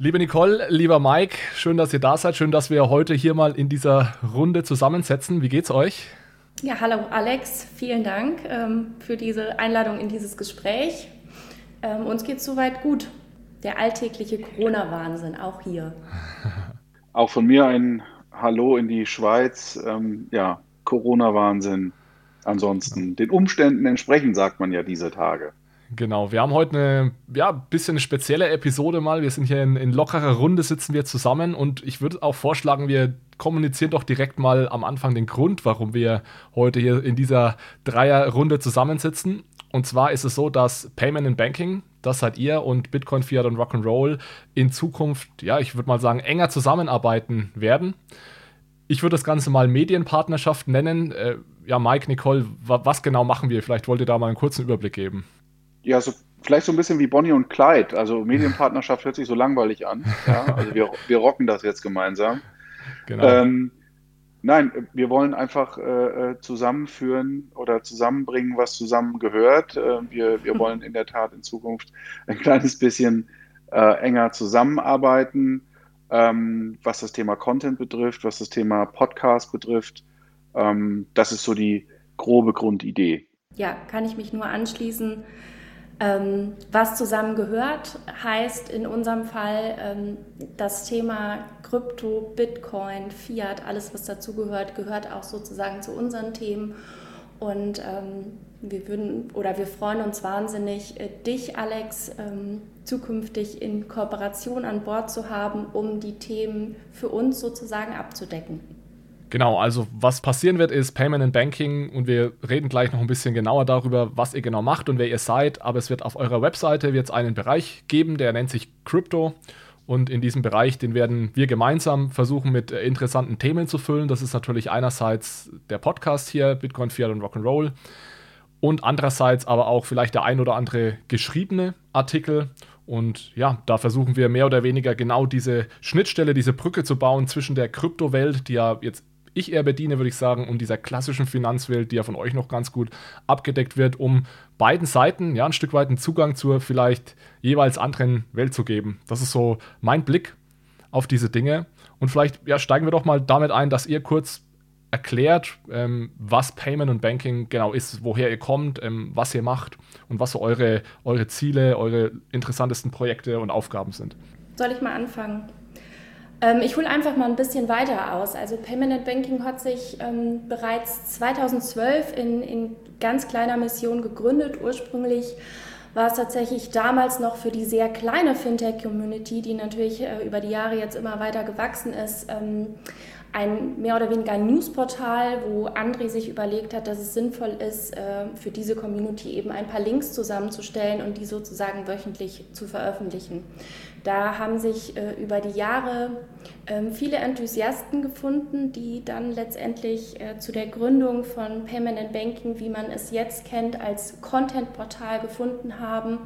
Liebe Nicole, lieber Mike, schön, dass ihr da seid. Schön, dass wir heute hier mal in dieser Runde zusammensetzen. Wie geht's euch? Ja, hallo Alex, vielen Dank ähm, für diese Einladung in dieses Gespräch. Ähm, uns geht's soweit gut. Der alltägliche Corona-Wahnsinn, auch hier. Auch von mir ein Hallo in die Schweiz. Ähm, ja, Corona-Wahnsinn. Ansonsten den Umständen entsprechend, sagt man ja diese Tage. Genau, wir haben heute eine ja, bisschen spezielle Episode mal. Wir sind hier in, in lockerer Runde, sitzen wir zusammen und ich würde auch vorschlagen, wir kommunizieren doch direkt mal am Anfang den Grund, warum wir heute hier in dieser Dreierrunde zusammensitzen. Und zwar ist es so, dass Payment and Banking, das seid ihr und Bitcoin, Fiat und Rock'n'Roll in Zukunft, ja, ich würde mal sagen, enger zusammenarbeiten werden. Ich würde das Ganze mal Medienpartnerschaft nennen. Äh, ja, Mike, Nicole, was genau machen wir? Vielleicht wollt ihr da mal einen kurzen Überblick geben ja, so, vielleicht so ein bisschen wie Bonnie und Clyde. Also Medienpartnerschaft hört sich so langweilig an. Ja? Also wir, wir rocken das jetzt gemeinsam. Genau. Ähm, nein, wir wollen einfach äh, äh zusammenführen oder zusammenbringen, was zusammengehört. Äh, wir, wir wollen in der Tat in Zukunft ein kleines bisschen äh, enger zusammenarbeiten, ähm, was das Thema Content betrifft, was das Thema Podcast betrifft. Ähm, das ist so die grobe Grundidee. Ja, kann ich mich nur anschließen. Ähm, was zusammengehört, heißt in unserem Fall ähm, das Thema Krypto, Bitcoin, Fiat, alles was dazugehört, gehört auch sozusagen zu unseren Themen. Und ähm, wir würden oder wir freuen uns wahnsinnig, äh, dich, Alex, ähm, zukünftig in Kooperation an Bord zu haben, um die Themen für uns sozusagen abzudecken. Genau, also was passieren wird, ist Payment and Banking und wir reden gleich noch ein bisschen genauer darüber, was ihr genau macht und wer ihr seid. Aber es wird auf eurer Webseite jetzt einen Bereich geben, der nennt sich Crypto. Und in diesem Bereich, den werden wir gemeinsam versuchen mit äh, interessanten Themen zu füllen. Das ist natürlich einerseits der Podcast hier, Bitcoin, Fiat und Rock'n'Roll. Und andererseits aber auch vielleicht der ein oder andere geschriebene Artikel. Und ja, da versuchen wir mehr oder weniger genau diese Schnittstelle, diese Brücke zu bauen zwischen der Kryptowelt, die ja jetzt ich eher bediene, würde ich sagen, und dieser klassischen Finanzwelt, die ja von euch noch ganz gut abgedeckt wird, um beiden Seiten ja ein Stück weit einen Zugang zur vielleicht jeweils anderen Welt zu geben. Das ist so mein Blick auf diese Dinge. Und vielleicht ja, steigen wir doch mal damit ein, dass ihr kurz erklärt, ähm, was Payment und Banking genau ist, woher ihr kommt, ähm, was ihr macht und was so eure, eure Ziele, eure interessantesten Projekte und Aufgaben sind. Soll ich mal anfangen? Ähm, ich hole einfach mal ein bisschen weiter aus. Also Permanent Banking hat sich ähm, bereits 2012 in, in ganz kleiner Mission gegründet. Ursprünglich war es tatsächlich damals noch für die sehr kleine Fintech-Community, die natürlich äh, über die Jahre jetzt immer weiter gewachsen ist, ähm, ein mehr oder weniger Newsportal, wo André sich überlegt hat, dass es sinnvoll ist, äh, für diese Community eben ein paar Links zusammenzustellen und die sozusagen wöchentlich zu veröffentlichen. Da haben sich äh, über die Jahre ähm, viele Enthusiasten gefunden, die dann letztendlich äh, zu der Gründung von Payment and Banking, wie man es jetzt kennt, als Content-Portal gefunden haben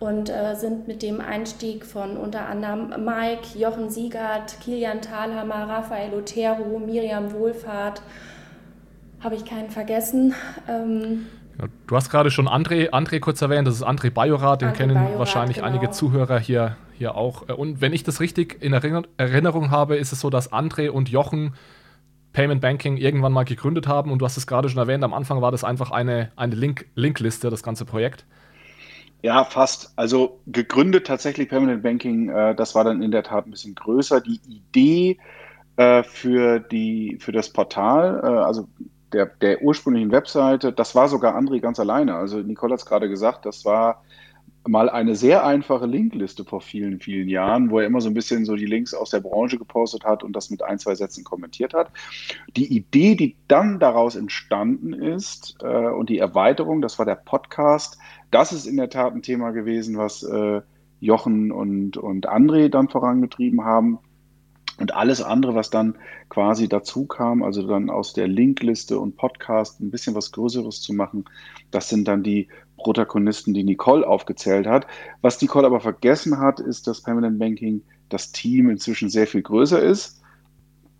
und äh, sind mit dem Einstieg von unter anderem Mike, Jochen Siegert, Kilian Thalhammer, Raphael Otero, Miriam Wohlfahrt, habe ich keinen vergessen. Ähm, Du hast gerade schon André, André kurz erwähnt, das ist André Bajorat, den André kennen Bajorat, wahrscheinlich genau. einige Zuhörer hier, hier auch. Und wenn ich das richtig in Erinnerung habe, ist es so, dass André und Jochen Payment Banking irgendwann mal gegründet haben und du hast es gerade schon erwähnt, am Anfang war das einfach eine, eine Link, Linkliste, das ganze Projekt. Ja, fast. Also gegründet tatsächlich Permanent Banking, äh, das war dann in der Tat ein bisschen größer. Die Idee äh, für, die, für das Portal, äh, also der, der ursprünglichen Webseite, das war sogar André ganz alleine. Also Nicole hat es gerade gesagt, das war mal eine sehr einfache Linkliste vor vielen, vielen Jahren, wo er immer so ein bisschen so die Links aus der Branche gepostet hat und das mit ein, zwei Sätzen kommentiert hat. Die Idee, die dann daraus entstanden ist äh, und die Erweiterung, das war der Podcast, das ist in der Tat ein Thema gewesen, was äh, Jochen und, und André dann vorangetrieben haben. Und alles andere, was dann quasi dazu kam, also dann aus der Linkliste und Podcast ein bisschen was Größeres zu machen, das sind dann die Protagonisten, die Nicole aufgezählt hat. Was Nicole aber vergessen hat, ist, dass Permanent Banking das Team inzwischen sehr viel größer ist.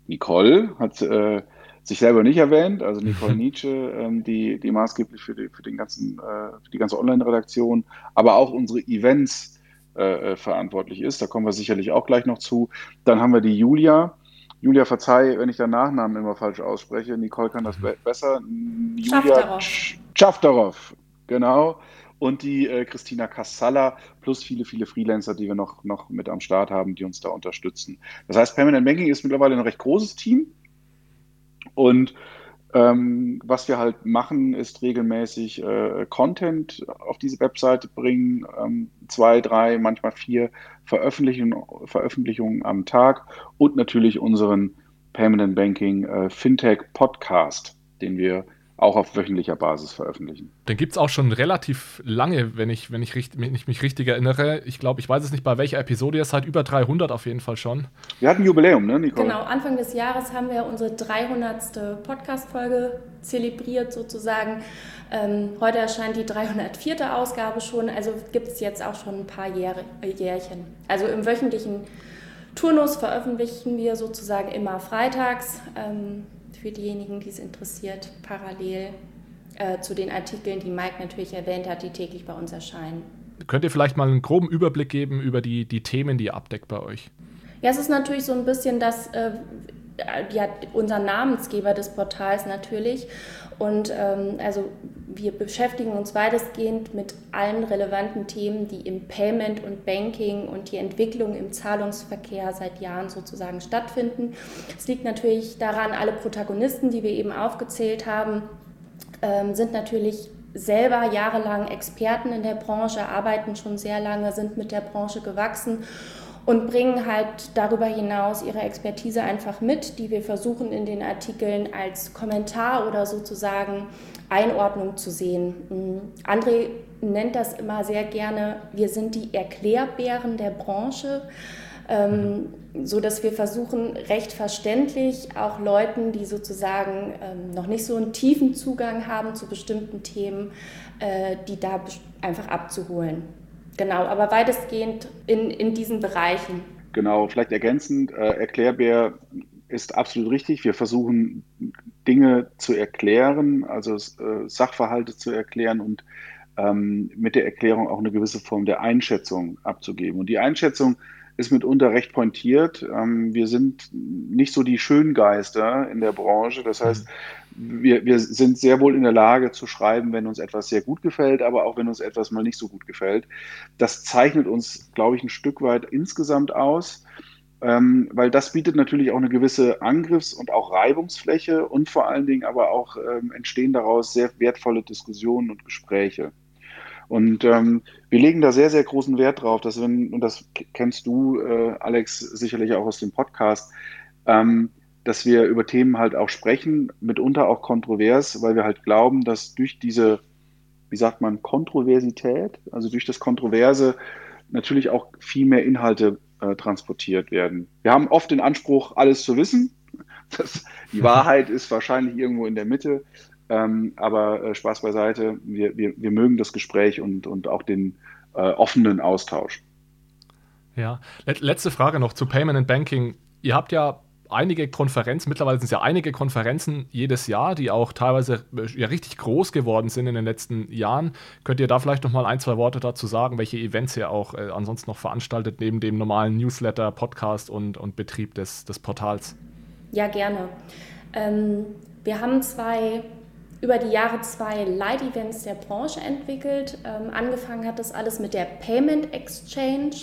Nicole hat äh, sich selber nicht erwähnt, also Nicole Nietzsche, ähm, die, die maßgeblich für die, für den ganzen, äh, für die ganze Online-Redaktion, aber auch unsere Events äh, verantwortlich ist. Da kommen wir sicherlich auch gleich noch zu. Dann haben wir die Julia. Julia, verzeih, wenn ich den Nachnamen immer falsch ausspreche. Nicole kann das be besser. Julia Schaftarov, genau. Und die äh, Christina Kassala plus viele, viele Freelancer, die wir noch, noch mit am Start haben, die uns da unterstützen. Das heißt, Permanent Banking ist mittlerweile ein recht großes Team. Und ähm, was wir halt machen, ist regelmäßig äh, Content auf diese Webseite bringen, ähm, zwei, drei, manchmal vier Veröffentlichungen, Veröffentlichungen am Tag und natürlich unseren Permanent Banking äh, Fintech Podcast, den wir auch auf wöchentlicher Basis veröffentlichen. Den gibt es auch schon relativ lange, wenn ich, wenn ich, richt, wenn ich mich richtig erinnere. Ich glaube, ich weiß es nicht, bei welcher Episode ihr seid, über 300 auf jeden Fall schon. Wir hatten ein Jubiläum, ne, Nicole? Genau, Anfang des Jahres haben wir unsere 300. Podcast-Folge zelebriert sozusagen. Ähm, heute erscheint die 304. Ausgabe schon, also gibt es jetzt auch schon ein paar Jähr Jährchen. Also im wöchentlichen Turnus veröffentlichen wir sozusagen immer freitags. Ähm, für diejenigen, die es interessiert, parallel äh, zu den Artikeln, die Mike natürlich erwähnt hat, die täglich bei uns erscheinen. Könnt ihr vielleicht mal einen groben Überblick geben über die, die Themen, die ihr abdeckt bei euch? Ja, es ist natürlich so ein bisschen das, äh, ja, unser Namensgeber des Portals natürlich. Und ähm, also wir beschäftigen uns weitestgehend mit allen relevanten Themen, die im Payment und Banking und die Entwicklung im Zahlungsverkehr seit Jahren sozusagen stattfinden. Es liegt natürlich daran, alle Protagonisten, die wir eben aufgezählt haben, ähm, sind natürlich selber jahrelang Experten in der Branche, arbeiten schon sehr lange, sind mit der Branche gewachsen und bringen halt darüber hinaus ihre Expertise einfach mit, die wir versuchen in den Artikeln als Kommentar oder sozusagen Einordnung zu sehen. Mm, André nennt das immer sehr gerne, wir sind die Erklärbären der Branche. Ähm, so dass wir versuchen, recht verständlich auch Leuten, die sozusagen ähm, noch nicht so einen tiefen Zugang haben zu bestimmten Themen, äh, die da einfach abzuholen. Genau, aber weitestgehend in, in diesen Bereichen. Genau, vielleicht ergänzend, äh, Erklärbär ist absolut richtig. Wir versuchen Dinge zu erklären, also äh, Sachverhalte zu erklären und ähm, mit der Erklärung auch eine gewisse Form der Einschätzung abzugeben. Und die Einschätzung ist mitunter recht pointiert. Ähm, wir sind nicht so die Schöngeister in der Branche. Das heißt, wir, wir sind sehr wohl in der Lage zu schreiben, wenn uns etwas sehr gut gefällt, aber auch wenn uns etwas mal nicht so gut gefällt. Das zeichnet uns, glaube ich, ein Stück weit insgesamt aus, ähm, weil das bietet natürlich auch eine gewisse Angriffs- und auch Reibungsfläche und vor allen Dingen aber auch ähm, entstehen daraus sehr wertvolle Diskussionen und Gespräche. Und ähm, wir legen da sehr, sehr großen Wert drauf, dass wenn, und das kennst du, äh, Alex, sicherlich auch aus dem Podcast, ähm, dass wir über Themen halt auch sprechen, mitunter auch kontrovers, weil wir halt glauben, dass durch diese, wie sagt man, Kontroversität, also durch das Kontroverse natürlich auch viel mehr Inhalte äh, transportiert werden. Wir haben oft den Anspruch, alles zu wissen. Das, die Wahrheit ist wahrscheinlich irgendwo in der Mitte. Ähm, aber äh, Spaß beiseite, wir, wir, wir mögen das Gespräch und, und auch den äh, offenen Austausch. Ja, letzte Frage noch zu Payment and Banking. Ihr habt ja einige Konferenzen, mittlerweile sind es ja einige Konferenzen jedes Jahr, die auch teilweise äh, ja richtig groß geworden sind in den letzten Jahren. Könnt ihr da vielleicht noch mal ein, zwei Worte dazu sagen, welche Events ihr auch äh, ansonsten noch veranstaltet, neben dem normalen Newsletter, Podcast und, und Betrieb des, des Portals? Ja, gerne. Ähm, wir haben zwei über die Jahre zwei Light-Events der Branche entwickelt. Ähm, angefangen hat das alles mit der Payment Exchange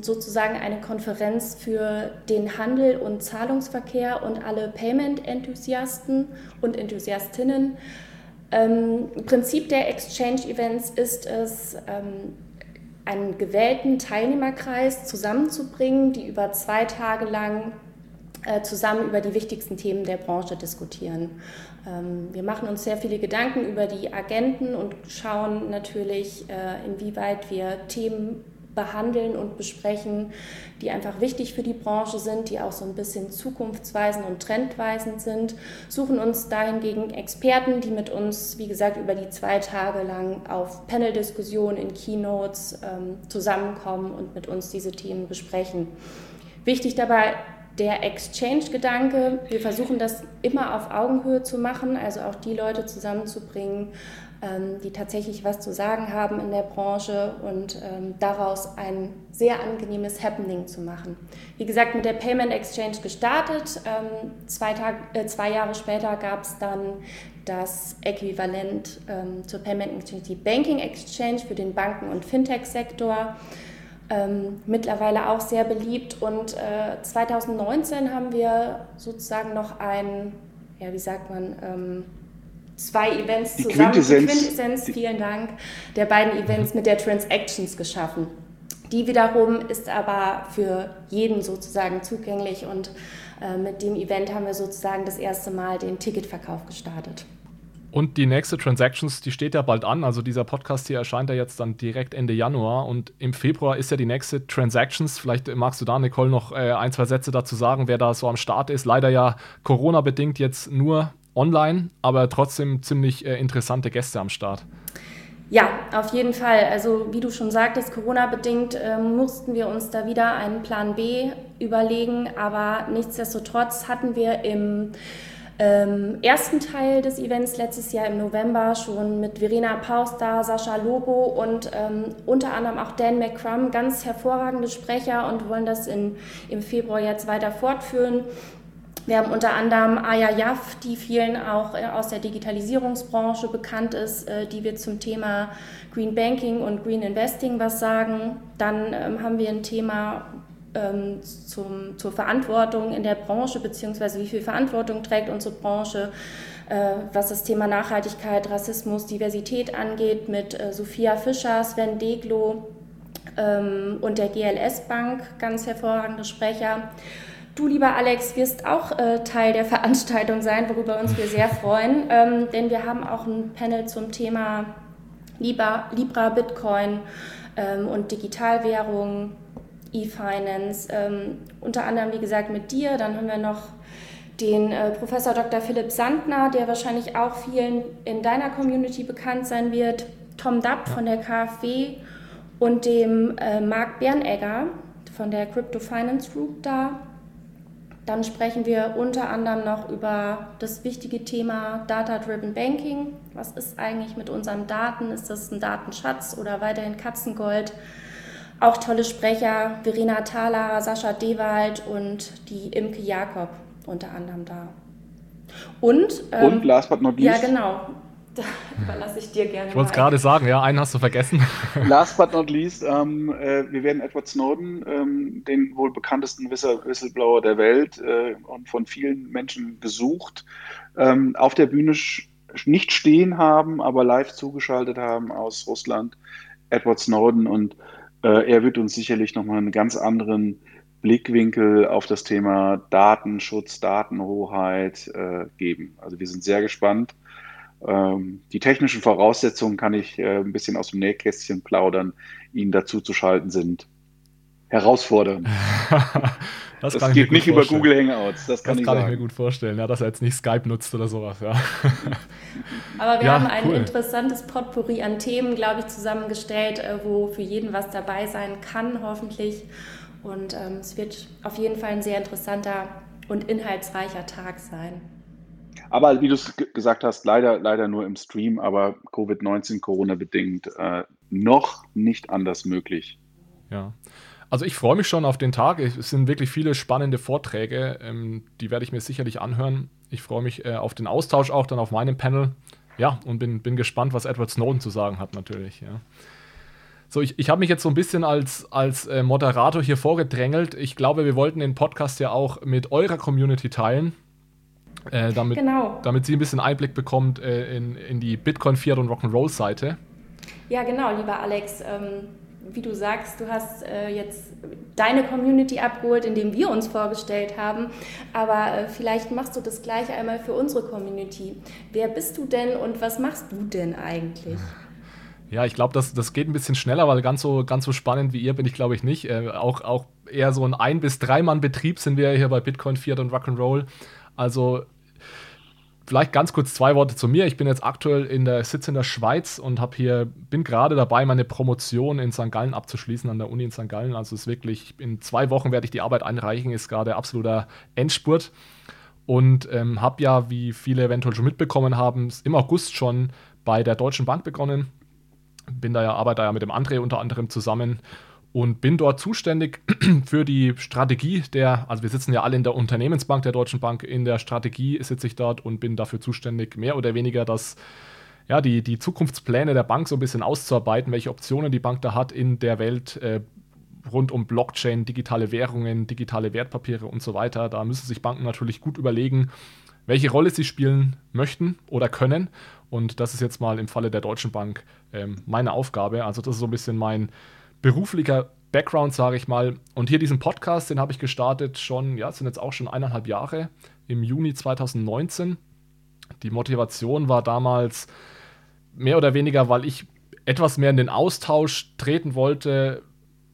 sozusagen eine Konferenz für den Handel und Zahlungsverkehr und alle Payment-Enthusiasten und Enthusiastinnen. Ähm, Prinzip der Exchange-Events ist es, ähm, einen gewählten Teilnehmerkreis zusammenzubringen, die über zwei Tage lang äh, zusammen über die wichtigsten Themen der Branche diskutieren. Ähm, wir machen uns sehr viele Gedanken über die Agenten und schauen natürlich, äh, inwieweit wir Themen behandeln und besprechen, die einfach wichtig für die Branche sind, die auch so ein bisschen zukunftsweisend und trendweisend sind, suchen uns dahingegen Experten, die mit uns, wie gesagt, über die zwei Tage lang auf Panel-Diskussionen in Keynotes ähm, zusammenkommen und mit uns diese Themen besprechen. Wichtig dabei der Exchange-Gedanke, wir versuchen das immer auf Augenhöhe zu machen, also auch die Leute zusammenzubringen, die tatsächlich was zu sagen haben in der Branche und ähm, daraus ein sehr angenehmes Happening zu machen. Wie gesagt, mit der Payment Exchange gestartet. Ähm, zwei, Tag, äh, zwei Jahre später gab es dann das Äquivalent ähm, zur Payment Exchange, die Banking Exchange für den Banken- und Fintech-Sektor. Ähm, mittlerweile auch sehr beliebt. Und äh, 2019 haben wir sozusagen noch ein, ja, wie sagt man, ähm, zwei Events die zusammen, Quintessenz, die Quintessenz, vielen Dank, der beiden Events mit der Transactions geschaffen. Die wiederum ist aber für jeden sozusagen zugänglich und äh, mit dem Event haben wir sozusagen das erste Mal den Ticketverkauf gestartet. Und die nächste Transactions, die steht ja bald an. Also dieser Podcast hier erscheint ja jetzt dann direkt Ende Januar. Und im Februar ist ja die nächste Transactions. Vielleicht magst du da, Nicole, noch äh, ein, zwei Sätze dazu sagen, wer da so am Start ist. Leider ja Corona-bedingt jetzt nur online, aber trotzdem ziemlich äh, interessante Gäste am Start. Ja, auf jeden Fall. Also wie du schon sagtest, Corona-bedingt äh, mussten wir uns da wieder einen Plan B überlegen, aber nichtsdestotrotz hatten wir im ähm, ersten Teil des Events letztes Jahr im November schon mit Verena Pauster, Sascha Lobo und ähm, unter anderem auch Dan McCrum, ganz hervorragende Sprecher und wollen das in, im Februar jetzt weiter fortführen. Wir haben unter anderem Aya Jaff, die vielen auch äh, aus der Digitalisierungsbranche bekannt ist, äh, die wir zum Thema Green Banking und Green Investing was sagen. Dann ähm, haben wir ein Thema, ähm, zum, zur Verantwortung in der Branche, beziehungsweise wie viel Verantwortung trägt unsere Branche, äh, was das Thema Nachhaltigkeit, Rassismus, Diversität angeht, mit Sophia Fischer, Sven Deglo ähm, und der GLS Bank, ganz hervorragende Sprecher. Du, lieber Alex, wirst auch äh, Teil der Veranstaltung sein, worüber uns wir sehr freuen, ähm, denn wir haben auch ein Panel zum Thema Libra, Libra Bitcoin ähm, und Digitalwährungen E-Finance, ähm, unter anderem, wie gesagt, mit dir. Dann haben wir noch den äh, Professor Dr. Philipp Sandner, der wahrscheinlich auch vielen in deiner Community bekannt sein wird, Tom Dapp von der KfW und dem äh, Marc Bernegger von der Crypto Finance Group da. Dann sprechen wir unter anderem noch über das wichtige Thema Data-Driven Banking. Was ist eigentlich mit unseren Daten? Ist das ein Datenschatz oder weiterhin Katzengold? Auch tolle Sprecher, Verena Thaler, Sascha Dewald und die Imke Jakob unter anderem da. Und, ähm, und last but not least. Ja, genau. Da überlasse ich dir gerne. Ich wollte es gerade sagen, ja, einen hast du vergessen. Last but not least, ähm, äh, wir werden Edward Snowden, ähm, den wohl bekanntesten Whistleblower der Welt äh, und von vielen Menschen gesucht, ähm, auf der Bühne nicht stehen haben, aber live zugeschaltet haben aus Russland. Edward Snowden und äh, er wird uns sicherlich nochmal einen ganz anderen Blickwinkel auf das Thema Datenschutz, Datenhoheit äh, geben. Also wir sind sehr gespannt. Ähm, die technischen Voraussetzungen kann ich äh, ein bisschen aus dem Nähkästchen plaudern, Ihnen dazu zu schalten sind herausfordernd. das, das geht nicht vorstellen. über Google Hangouts, das kann, das ich, kann ich mir gut vorstellen, ja, dass er jetzt nicht Skype nutzt oder sowas. Ja. Aber wir ja, haben ein cool. interessantes Potpourri an Themen, glaube ich, zusammengestellt, äh, wo für jeden was dabei sein kann, hoffentlich. Und ähm, es wird auf jeden Fall ein sehr interessanter und inhaltsreicher Tag sein. Aber wie du es gesagt hast, leider, leider nur im Stream, aber Covid-19, Corona bedingt, äh, noch nicht anders möglich. Ja. Also ich freue mich schon auf den Tag. Es sind wirklich viele spannende Vorträge, ähm, die werde ich mir sicherlich anhören. Ich freue mich äh, auf den Austausch auch dann auf meinem Panel. Ja, und bin, bin gespannt, was Edward Snowden zu sagen hat natürlich. Ja. So, ich, ich habe mich jetzt so ein bisschen als, als äh, Moderator hier vorgedrängelt. Ich glaube, wir wollten den Podcast ja auch mit eurer Community teilen. Äh, damit, genau. damit sie ein bisschen Einblick bekommt äh, in, in die Bitcoin, Fiat und Rock'n'Roll-Seite. Ja, genau, lieber Alex. Ähm wie du sagst, du hast äh, jetzt deine Community abgeholt, indem wir uns vorgestellt haben, aber äh, vielleicht machst du das gleich einmal für unsere Community. Wer bist du denn und was machst du denn eigentlich? Ja, ich glaube, das, das geht ein bisschen schneller, weil ganz so, ganz so spannend wie ihr bin ich, glaube ich, nicht. Äh, auch, auch eher so ein Ein- bis Drei-Mann-Betrieb sind wir hier bei Bitcoin, Fiat und Rock'n'Roll. Also Vielleicht ganz kurz zwei Worte zu mir. Ich bin jetzt aktuell in der Sitz in der Schweiz und habe hier bin gerade dabei, meine Promotion in St. Gallen abzuschließen an der Uni in St. Gallen. Also es ist wirklich in zwei Wochen werde ich die Arbeit einreichen. Ist gerade absoluter Endspurt und ähm, habe ja, wie viele eventuell schon mitbekommen haben, im August schon bei der Deutschen Bank begonnen. Bin da ja, arbeite da ja mit dem André unter anderem zusammen und bin dort zuständig für die Strategie der, also wir sitzen ja alle in der Unternehmensbank der Deutschen Bank, in der Strategie sitze ich dort und bin dafür zuständig, mehr oder weniger das, ja, die, die Zukunftspläne der Bank so ein bisschen auszuarbeiten, welche Optionen die Bank da hat in der Welt äh, rund um Blockchain, digitale Währungen, digitale Wertpapiere und so weiter. Da müssen sich Banken natürlich gut überlegen, welche Rolle sie spielen möchten oder können. Und das ist jetzt mal im Falle der Deutschen Bank ähm, meine Aufgabe. Also das ist so ein bisschen mein beruflicher Background, sage ich mal. Und hier diesen Podcast, den habe ich gestartet schon, ja, sind jetzt auch schon eineinhalb Jahre, im Juni 2019. Die Motivation war damals mehr oder weniger, weil ich etwas mehr in den Austausch treten wollte,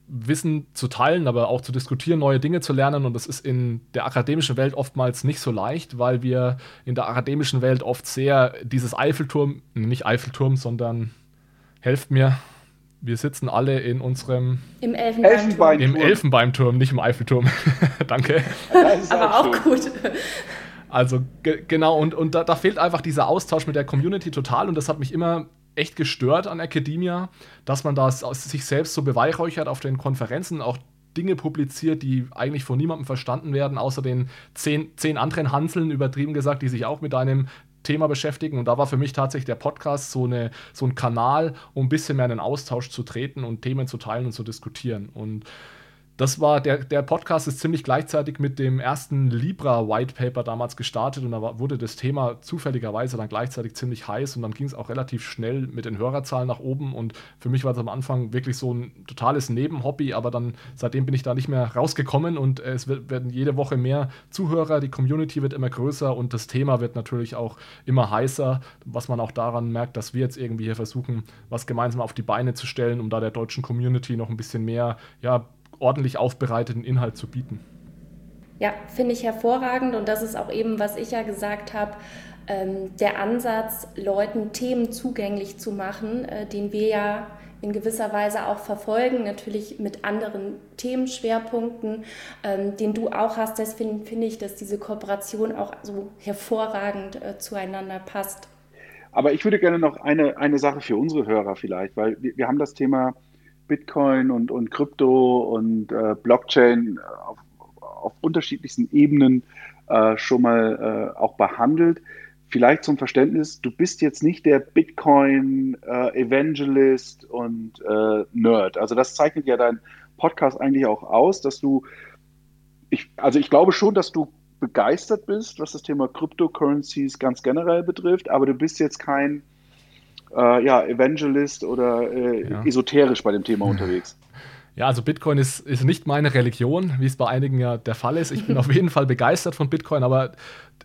Wissen zu teilen, aber auch zu diskutieren, neue Dinge zu lernen. Und das ist in der akademischen Welt oftmals nicht so leicht, weil wir in der akademischen Welt oft sehr dieses Eiffelturm, nicht Eiffelturm, sondern helft mir, wir sitzen alle in unserem Im Elfenbeinturm. Im Elfenbeinturm, nicht im Eiffelturm. Danke. Aber auch, auch gut. Also genau, und, und da, da, fehlt einfach dieser Austausch mit der Community total und das hat mich immer echt gestört an Academia, dass man das sich selbst so beweihräuchert auf den Konferenzen, auch Dinge publiziert, die eigentlich von niemandem verstanden werden, außer den zehn, zehn anderen Hanseln, übertrieben gesagt, die sich auch mit einem Thema beschäftigen. Und da war für mich tatsächlich der Podcast so, eine, so ein Kanal, um ein bisschen mehr in den Austausch zu treten und Themen zu teilen und zu diskutieren. Und das war, der, der Podcast ist ziemlich gleichzeitig mit dem ersten Libra White Paper damals gestartet und da wurde das Thema zufälligerweise dann gleichzeitig ziemlich heiß und dann ging es auch relativ schnell mit den Hörerzahlen nach oben und für mich war es am Anfang wirklich so ein totales Nebenhobby, aber dann seitdem bin ich da nicht mehr rausgekommen und es wird, werden jede Woche mehr Zuhörer, die Community wird immer größer und das Thema wird natürlich auch immer heißer, was man auch daran merkt, dass wir jetzt irgendwie hier versuchen, was gemeinsam auf die Beine zu stellen, um da der deutschen Community noch ein bisschen mehr, ja, ordentlich aufbereiteten Inhalt zu bieten. Ja, finde ich hervorragend und das ist auch eben, was ich ja gesagt habe, ähm, der Ansatz, Leuten Themen zugänglich zu machen, äh, den wir ja in gewisser Weise auch verfolgen, natürlich mit anderen Themenschwerpunkten, ähm, den du auch hast. Deswegen finde ich, dass diese Kooperation auch so hervorragend äh, zueinander passt. Aber ich würde gerne noch eine, eine Sache für unsere Hörer vielleicht, weil wir, wir haben das Thema Bitcoin und, und Krypto und äh, Blockchain auf, auf, unterschiedlichsten Ebenen äh, schon mal äh, auch behandelt. Vielleicht zum Verständnis, du bist jetzt nicht der Bitcoin-Evangelist äh, und äh, Nerd. Also das zeichnet ja dein Podcast eigentlich auch aus, dass du, ich, also ich glaube schon, dass du begeistert bist, was das Thema Cryptocurrencies ganz generell betrifft, aber du bist jetzt kein äh, ja, Evangelist oder äh, ja. esoterisch bei dem Thema unterwegs. Ja, also Bitcoin ist, ist nicht meine Religion, wie es bei einigen ja der Fall ist. Ich bin auf jeden Fall begeistert von Bitcoin, aber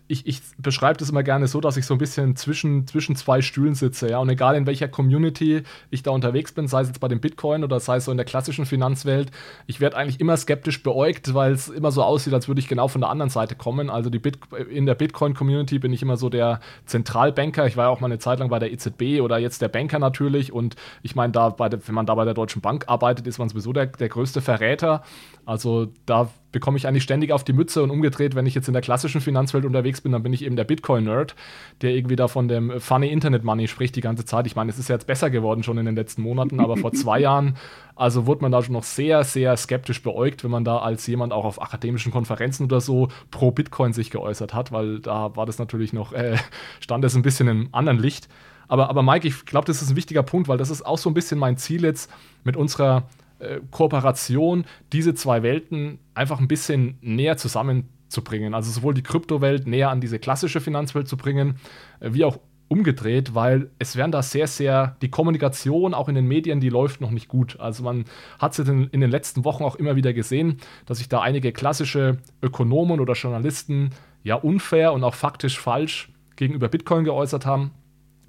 ich, ich beschreibe das immer gerne so, dass ich so ein bisschen zwischen, zwischen zwei Stühlen sitze. Ja? Und egal in welcher Community ich da unterwegs bin, sei es jetzt bei dem Bitcoin oder sei es so in der klassischen Finanzwelt, ich werde eigentlich immer skeptisch beäugt, weil es immer so aussieht, als würde ich genau von der anderen Seite kommen. Also die Bit in der Bitcoin-Community bin ich immer so der Zentralbanker. Ich war ja auch mal eine Zeit lang bei der EZB oder jetzt der Banker natürlich. Und ich meine, da wenn man da bei der Deutschen Bank arbeitet, ist man sowieso der, der größte Verräter. Also da bekomme ich eigentlich ständig auf die Mütze und umgedreht, wenn ich jetzt in der klassischen Finanzwelt unterwegs bin, dann bin ich eben der Bitcoin-Nerd, der irgendwie da von dem Funny Internet Money spricht die ganze Zeit. Ich meine, es ist ja jetzt besser geworden schon in den letzten Monaten, aber vor zwei Jahren, also wurde man da schon noch sehr, sehr skeptisch beäugt, wenn man da als jemand auch auf akademischen Konferenzen oder so pro Bitcoin sich geäußert hat, weil da war das natürlich noch, äh, stand es ein bisschen im anderen Licht. Aber, aber Mike, ich glaube, das ist ein wichtiger Punkt, weil das ist auch so ein bisschen mein Ziel jetzt mit unserer äh, Kooperation, diese zwei Welten einfach ein bisschen näher zusammenzubringen. Also sowohl die Kryptowelt näher an diese klassische Finanzwelt zu bringen, äh, wie auch umgedreht, weil es werden da sehr, sehr, die Kommunikation auch in den Medien, die läuft noch nicht gut. Also man hat es in, in den letzten Wochen auch immer wieder gesehen, dass sich da einige klassische Ökonomen oder Journalisten ja unfair und auch faktisch falsch gegenüber Bitcoin geäußert haben.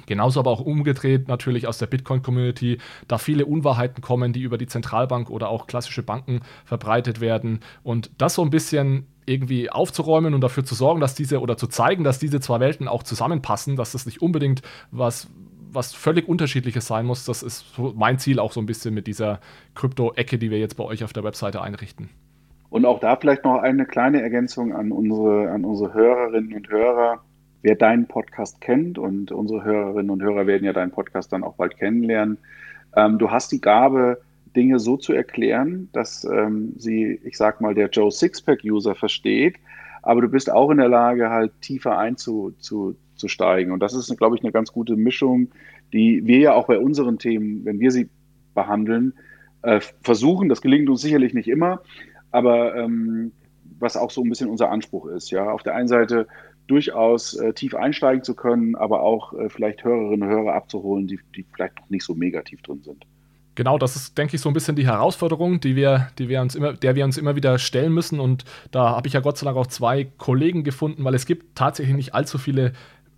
Genauso aber auch umgedreht natürlich aus der Bitcoin-Community, da viele Unwahrheiten kommen, die über die Zentralbank oder auch klassische Banken verbreitet werden. Und das so ein bisschen irgendwie aufzuräumen und dafür zu sorgen, dass diese oder zu zeigen, dass diese zwei Welten auch zusammenpassen, dass das nicht unbedingt was was völlig unterschiedliches sein muss. Das ist mein Ziel auch so ein bisschen mit dieser Krypto-Ecke, die wir jetzt bei euch auf der Webseite einrichten. Und auch da vielleicht noch eine kleine Ergänzung an unsere, an unsere Hörerinnen und Hörer wer deinen Podcast kennt und unsere Hörerinnen und Hörer werden ja deinen Podcast dann auch bald kennenlernen, ähm, du hast die Gabe, Dinge so zu erklären, dass ähm, sie, ich sag mal, der Joe Sixpack-User versteht, aber du bist auch in der Lage, halt tiefer einzusteigen. Und das ist, glaube ich, eine ganz gute Mischung, die wir ja auch bei unseren Themen, wenn wir sie behandeln, äh, versuchen. Das gelingt uns sicherlich nicht immer, aber ähm, was auch so ein bisschen unser Anspruch ist. Ja, auf der einen Seite durchaus äh, tief einsteigen zu können, aber auch äh, vielleicht Hörerinnen und Hörer abzuholen, die, die vielleicht noch nicht so negativ drin sind. Genau, das ist, denke ich, so ein bisschen die Herausforderung, die wir, die wir uns immer, der wir uns immer wieder stellen müssen. Und da habe ich ja Gott sei Dank auch zwei Kollegen gefunden, weil es gibt tatsächlich nicht allzu viele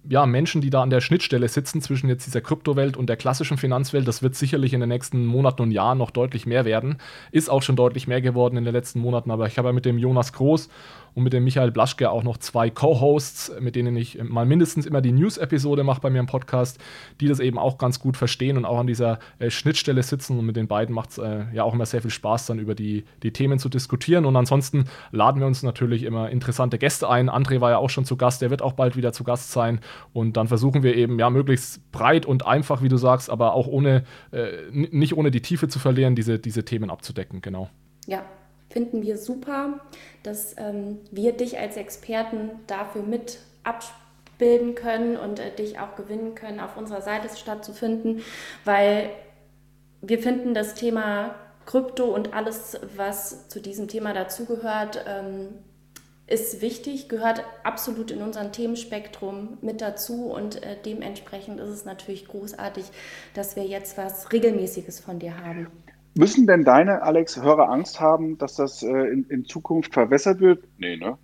ja, Menschen, die da an der Schnittstelle sitzen zwischen jetzt dieser Kryptowelt und der klassischen Finanzwelt, das wird sicherlich in den nächsten Monaten und Jahren noch deutlich mehr werden. Ist auch schon deutlich mehr geworden in den letzten Monaten, aber ich habe ja mit dem Jonas Groß und mit dem Michael Blaschke auch noch zwei Co-Hosts, mit denen ich mal mindestens immer die News-Episode mache bei mir im Podcast, die das eben auch ganz gut verstehen und auch an dieser äh, Schnittstelle sitzen. Und mit den beiden macht es äh, ja auch immer sehr viel Spaß, dann über die, die Themen zu diskutieren. Und ansonsten laden wir uns natürlich immer interessante Gäste ein. André war ja auch schon zu Gast, der wird auch bald wieder zu Gast sein. Und dann versuchen wir eben ja möglichst breit und einfach, wie du sagst, aber auch ohne, äh, nicht ohne die Tiefe zu verlieren, diese, diese Themen abzudecken. Genau. Ja, finden wir super, dass ähm, wir dich als Experten dafür mit abbilden können und äh, dich auch gewinnen können, auf unserer Seite stattzufinden, weil wir finden das Thema Krypto und alles, was zu diesem Thema dazugehört, ähm, ist wichtig, gehört absolut in unserem Themenspektrum mit dazu und äh, dementsprechend ist es natürlich großartig, dass wir jetzt was Regelmäßiges von dir haben. Müssen denn deine, Alex, Hörer Angst haben, dass das äh, in, in Zukunft verwässert wird? Nee, ne?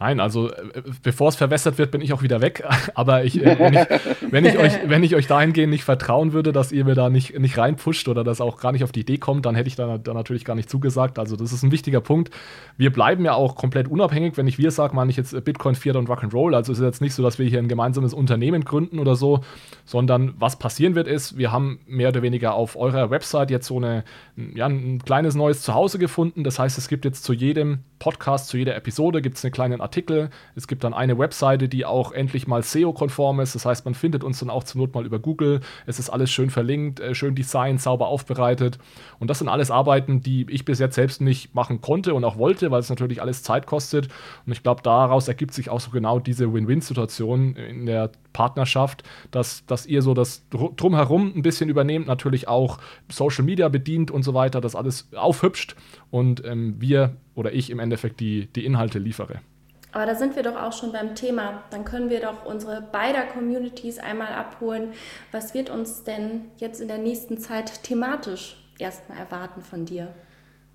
Nein, also äh, bevor es verwässert wird, bin ich auch wieder weg. Aber ich, äh, wenn, ich, wenn, ich euch, wenn ich euch dahingehend nicht vertrauen würde, dass ihr mir da nicht, nicht reinpusht oder das auch gar nicht auf die Idee kommt, dann hätte ich da, da natürlich gar nicht zugesagt. Also das ist ein wichtiger Punkt. Wir bleiben ja auch komplett unabhängig. Wenn ich wir sage, meine ich jetzt Bitcoin, Fiat und Rock'n'Roll. Also es ist jetzt nicht so, dass wir hier ein gemeinsames Unternehmen gründen oder so, sondern was passieren wird ist, wir haben mehr oder weniger auf eurer Website jetzt so eine, ja, ein kleines neues Zuhause gefunden. Das heißt, es gibt jetzt zu jedem Podcast, zu jeder Episode gibt es einen kleinen Artikel. Es gibt dann eine Webseite, die auch endlich mal SEO-konform ist. Das heißt, man findet uns dann auch zur Not mal über Google. Es ist alles schön verlinkt, äh, schön designt, sauber aufbereitet. Und das sind alles Arbeiten, die ich bis jetzt selbst nicht machen konnte und auch wollte, weil es natürlich alles Zeit kostet. Und ich glaube, daraus ergibt sich auch so genau diese Win-Win-Situation in der Partnerschaft, dass, dass ihr so das drumherum ein bisschen übernehmt, natürlich auch Social Media bedient und so weiter, das alles aufhübscht und ähm, wir oder ich im Endeffekt die, die Inhalte liefere. Aber da sind wir doch auch schon beim Thema. Dann können wir doch unsere beider Communities einmal abholen. Was wird uns denn jetzt in der nächsten Zeit thematisch erstmal erwarten von dir?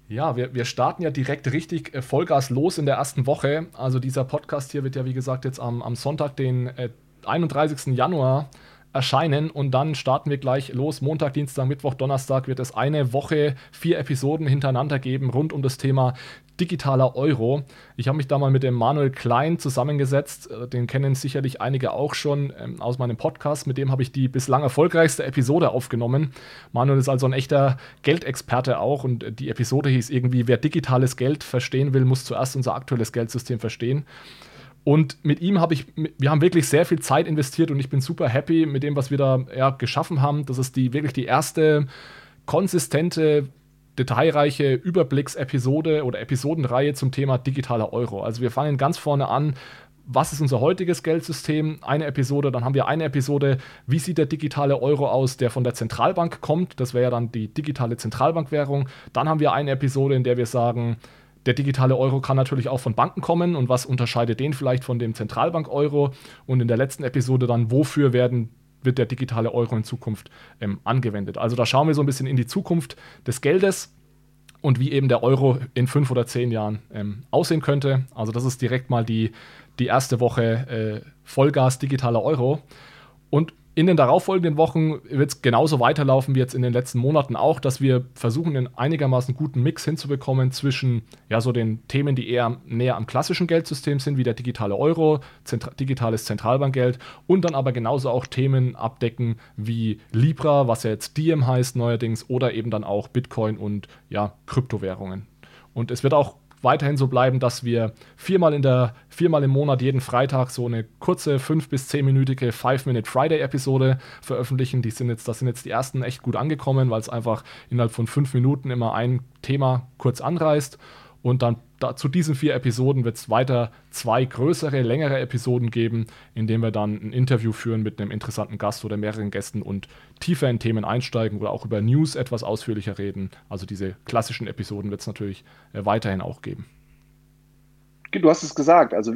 Ja, wir, wir starten ja direkt richtig äh, Vollgas los in der ersten Woche. Also dieser Podcast hier wird ja, wie gesagt, jetzt am, am Sonntag, den äh, 31. Januar erscheinen und dann starten wir gleich los. Montag, Dienstag, Mittwoch, Donnerstag wird es eine Woche, vier Episoden hintereinander geben rund um das Thema digitaler Euro. Ich habe mich da mal mit dem Manuel Klein zusammengesetzt. Äh, den kennen sicherlich einige auch schon ähm, aus meinem Podcast. Mit dem habe ich die bislang erfolgreichste Episode aufgenommen. Manuel ist also ein echter Geldexperte auch und die Episode hieß irgendwie, wer digitales Geld verstehen will, muss zuerst unser aktuelles Geldsystem verstehen. Und mit ihm habe ich, wir haben wirklich sehr viel Zeit investiert und ich bin super happy mit dem, was wir da ja, geschaffen haben. Das ist die wirklich die erste konsistente, detailreiche Überblicksepisode oder Episodenreihe zum Thema digitaler Euro. Also wir fangen ganz vorne an. Was ist unser heutiges Geldsystem? Eine Episode, dann haben wir eine Episode, wie sieht der digitale Euro aus, der von der Zentralbank kommt? Das wäre ja dann die digitale Zentralbankwährung. Dann haben wir eine Episode, in der wir sagen, der digitale Euro kann natürlich auch von Banken kommen und was unterscheidet den vielleicht von dem Zentralbank-Euro? Und in der letzten Episode dann, wofür werden wird der digitale Euro in Zukunft ähm, angewendet. Also da schauen wir so ein bisschen in die Zukunft des Geldes und wie eben der Euro in fünf oder zehn Jahren ähm, aussehen könnte. Also das ist direkt mal die, die erste Woche äh, Vollgas digitaler Euro. Und in den darauffolgenden Wochen wird es genauso weiterlaufen wie jetzt in den letzten Monaten auch, dass wir versuchen, einen einigermaßen guten Mix hinzubekommen zwischen ja, so den Themen, die eher näher am klassischen Geldsystem sind, wie der digitale Euro, Zentra digitales Zentralbankgeld und dann aber genauso auch Themen abdecken wie Libra, was ja jetzt Diem heißt neuerdings, oder eben dann auch Bitcoin und ja, Kryptowährungen. Und es wird auch weiterhin so bleiben, dass wir viermal, in der, viermal im Monat jeden Freitag so eine kurze 5- bis 10-minütige 5-Minute Friday-Episode veröffentlichen. Die sind jetzt, das sind jetzt die ersten echt gut angekommen, weil es einfach innerhalb von fünf Minuten immer ein Thema kurz anreißt. Und dann da, zu diesen vier Episoden wird es weiter zwei größere, längere Episoden geben, in denen wir dann ein Interview führen mit einem interessanten Gast oder mehreren Gästen und tiefer in Themen einsteigen oder auch über News etwas ausführlicher reden. Also diese klassischen Episoden wird es natürlich äh, weiterhin auch geben. Du hast es gesagt, also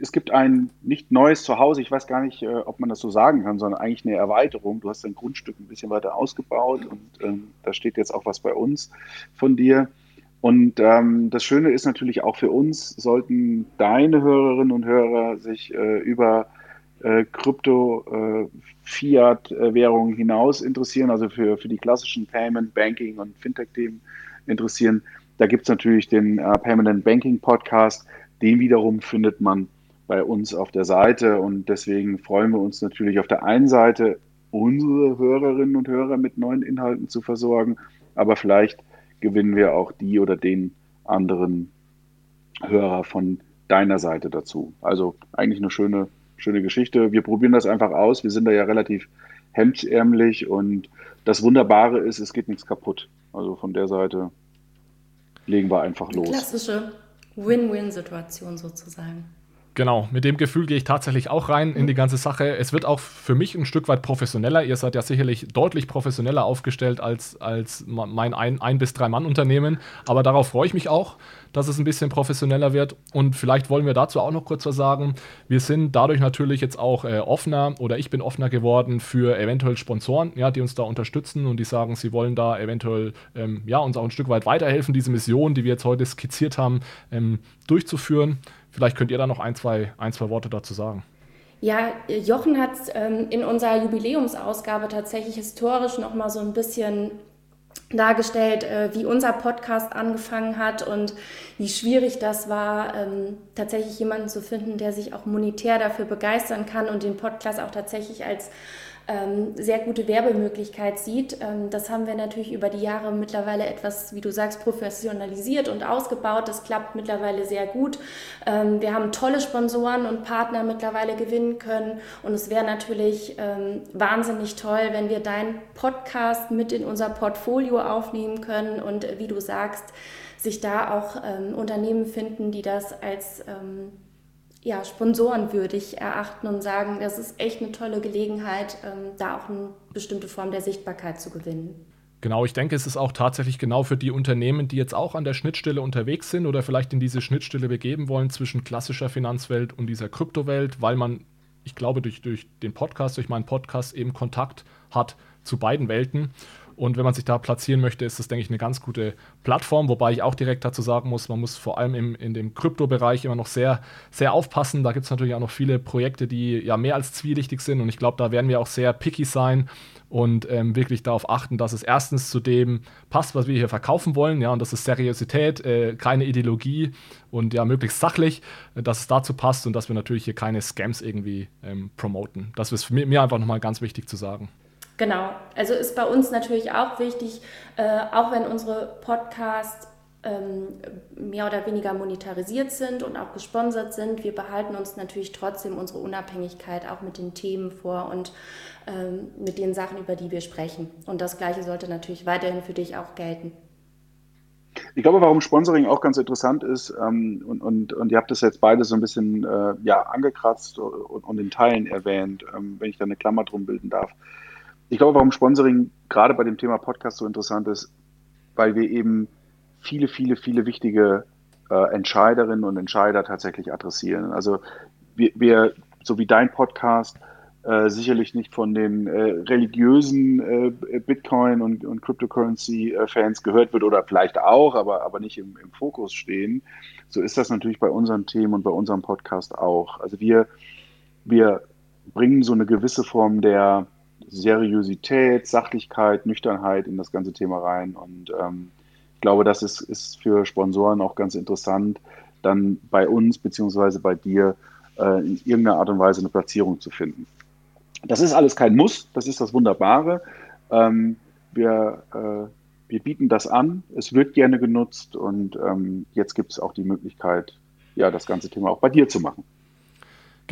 es gibt ein nicht neues Zuhause, ich weiß gar nicht, äh, ob man das so sagen kann, sondern eigentlich eine Erweiterung. Du hast dein Grundstück ein bisschen weiter ausgebaut und ähm, da steht jetzt auch was bei uns von dir. Und ähm, das Schöne ist natürlich auch für uns, sollten deine Hörerinnen und Hörer sich äh, über äh, Krypto, äh, Fiat-Währungen hinaus interessieren, also für, für die klassischen Payment, Banking und Fintech-Themen interessieren. Da gibt es natürlich den äh, Permanent Banking Podcast. Den wiederum findet man bei uns auf der Seite und deswegen freuen wir uns natürlich auf der einen Seite, unsere Hörerinnen und Hörer mit neuen Inhalten zu versorgen, aber vielleicht gewinnen wir auch die oder den anderen Hörer von deiner Seite dazu. Also eigentlich eine schöne, schöne Geschichte. Wir probieren das einfach aus. Wir sind da ja relativ hemdsärmlich und das Wunderbare ist, es geht nichts kaputt. Also von der Seite legen wir einfach los. Klassische Win-Win-Situation sozusagen. Genau, mit dem Gefühl gehe ich tatsächlich auch rein in die ganze Sache. Es wird auch für mich ein Stück weit professioneller. Ihr seid ja sicherlich deutlich professioneller aufgestellt als, als mein ein, ein bis drei Mann Unternehmen. Aber darauf freue ich mich auch, dass es ein bisschen professioneller wird. Und vielleicht wollen wir dazu auch noch kurz was sagen. Wir sind dadurch natürlich jetzt auch äh, offener oder ich bin offener geworden für eventuell Sponsoren, ja, die uns da unterstützen und die sagen, sie wollen da eventuell ähm, ja, uns auch ein Stück weit weiterhelfen, diese Mission, die wir jetzt heute skizziert haben, ähm, durchzuführen. Vielleicht könnt ihr da noch ein, zwei, ein, zwei Worte dazu sagen. Ja, Jochen hat ähm, in unserer Jubiläumsausgabe tatsächlich historisch noch mal so ein bisschen dargestellt, äh, wie unser Podcast angefangen hat und wie schwierig das war, ähm, tatsächlich jemanden zu finden, der sich auch monetär dafür begeistern kann und den Podcast auch tatsächlich als sehr gute Werbemöglichkeit sieht. Ähm, das haben wir natürlich über die Jahre mittlerweile etwas, wie du sagst, professionalisiert und ausgebaut. Das klappt mittlerweile sehr gut. Ähm, wir haben tolle Sponsoren und Partner mittlerweile gewinnen können und es wäre natürlich ähm, wahnsinnig toll, wenn wir deinen Podcast mit in unser Portfolio aufnehmen können und äh, wie du sagst, sich da auch ähm, Unternehmen finden, die das als ähm, ja, sponsorenwürdig erachten und sagen, das ist echt eine tolle Gelegenheit, ähm, da auch eine bestimmte Form der Sichtbarkeit zu gewinnen. Genau, ich denke, es ist auch tatsächlich genau für die Unternehmen, die jetzt auch an der Schnittstelle unterwegs sind oder vielleicht in diese Schnittstelle begeben wollen zwischen klassischer Finanzwelt und dieser Kryptowelt, weil man, ich glaube, durch, durch den Podcast, durch meinen Podcast eben Kontakt hat zu beiden Welten. Und wenn man sich da platzieren möchte, ist das, denke ich, eine ganz gute Plattform. Wobei ich auch direkt dazu sagen muss, man muss vor allem im, in dem Kryptobereich immer noch sehr, sehr aufpassen. Da gibt es natürlich auch noch viele Projekte, die ja mehr als zwielichtig sind. Und ich glaube, da werden wir auch sehr picky sein und ähm, wirklich darauf achten, dass es erstens zu dem passt, was wir hier verkaufen wollen. Ja, und das ist Seriosität, äh, keine Ideologie und ja, möglichst sachlich, dass es dazu passt und dass wir natürlich hier keine Scams irgendwie ähm, promoten. Das ist mir, mir einfach nochmal ganz wichtig zu sagen. Genau, also ist bei uns natürlich auch wichtig, äh, auch wenn unsere Podcasts ähm, mehr oder weniger monetarisiert sind und auch gesponsert sind, wir behalten uns natürlich trotzdem unsere Unabhängigkeit auch mit den Themen vor und ähm, mit den Sachen, über die wir sprechen. Und das Gleiche sollte natürlich weiterhin für dich auch gelten. Ich glaube, warum Sponsoring auch ganz interessant ist, ähm, und, und, und ihr habt das jetzt beide so ein bisschen äh, ja, angekratzt und, und in Teilen erwähnt, ähm, wenn ich da eine Klammer drum bilden darf. Ich glaube, warum Sponsoring gerade bei dem Thema Podcast so interessant ist, weil wir eben viele, viele, viele wichtige äh, Entscheiderinnen und Entscheider tatsächlich adressieren. Also wir, wir so wie dein Podcast, äh, sicherlich nicht von den äh, religiösen äh, Bitcoin- und, und Cryptocurrency-Fans gehört wird oder vielleicht auch, aber, aber nicht im, im Fokus stehen. So ist das natürlich bei unseren Themen und bei unserem Podcast auch. Also wir, wir bringen so eine gewisse Form der Seriosität, Sachlichkeit, Nüchternheit in das ganze Thema rein. Und ähm, ich glaube, das ist, ist für Sponsoren auch ganz interessant, dann bei uns beziehungsweise bei dir äh, in irgendeiner Art und Weise eine Platzierung zu finden. Das ist alles kein Muss, das ist das Wunderbare. Ähm, wir, äh, wir bieten das an, es wird gerne genutzt und ähm, jetzt gibt es auch die Möglichkeit, ja, das ganze Thema auch bei dir zu machen.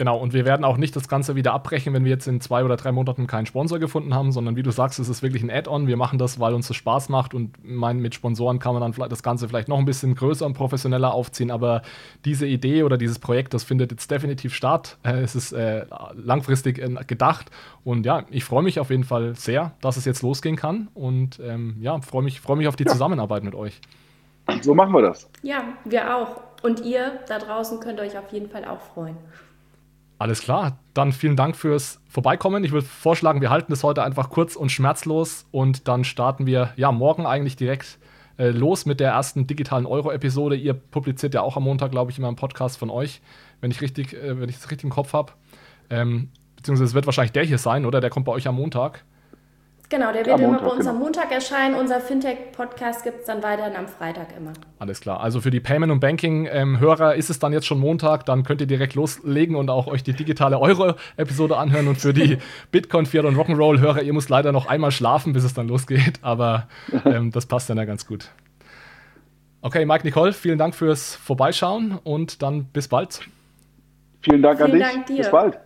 Genau, und wir werden auch nicht das Ganze wieder abbrechen, wenn wir jetzt in zwei oder drei Monaten keinen Sponsor gefunden haben, sondern wie du sagst, es ist wirklich ein Add-on. Wir machen das, weil uns das Spaß macht und mein, mit Sponsoren kann man dann das Ganze vielleicht noch ein bisschen größer und professioneller aufziehen. Aber diese Idee oder dieses Projekt, das findet jetzt definitiv statt. Äh, es ist äh, langfristig äh, gedacht und ja, ich freue mich auf jeden Fall sehr, dass es jetzt losgehen kann und ähm, ja, freue mich, freu mich auf die ja. Zusammenarbeit mit euch. So machen wir das. Ja, wir auch. Und ihr da draußen könnt euch auf jeden Fall auch freuen. Alles klar, dann vielen Dank fürs Vorbeikommen. Ich würde vorschlagen, wir halten das heute einfach kurz und schmerzlos und dann starten wir ja morgen eigentlich direkt äh, los mit der ersten digitalen Euro-Episode. Ihr publiziert ja auch am Montag, glaube ich, immer einen Podcast von euch, wenn ich richtig, äh, wenn ich das richtig im Kopf habe. Ähm, beziehungsweise es wird wahrscheinlich der hier sein, oder? Der kommt bei euch am Montag. Genau, der wird am immer Montag, bei uns genau. am Montag erscheinen. Unser Fintech-Podcast gibt es dann weiterhin am Freitag immer. Alles klar. Also für die Payment- und Banking-Hörer ist es dann jetzt schon Montag. Dann könnt ihr direkt loslegen und auch euch die digitale Euro-Episode anhören. Und für die Bitcoin, Fiat und Rock'n'Roll-Hörer, ihr müsst leider noch einmal schlafen, bis es dann losgeht. Aber ähm, das passt dann ja ganz gut. Okay, Mike Nicole, vielen Dank fürs Vorbeischauen und dann bis bald. Vielen Dank vielen an dich. Dank dir. Bis bald.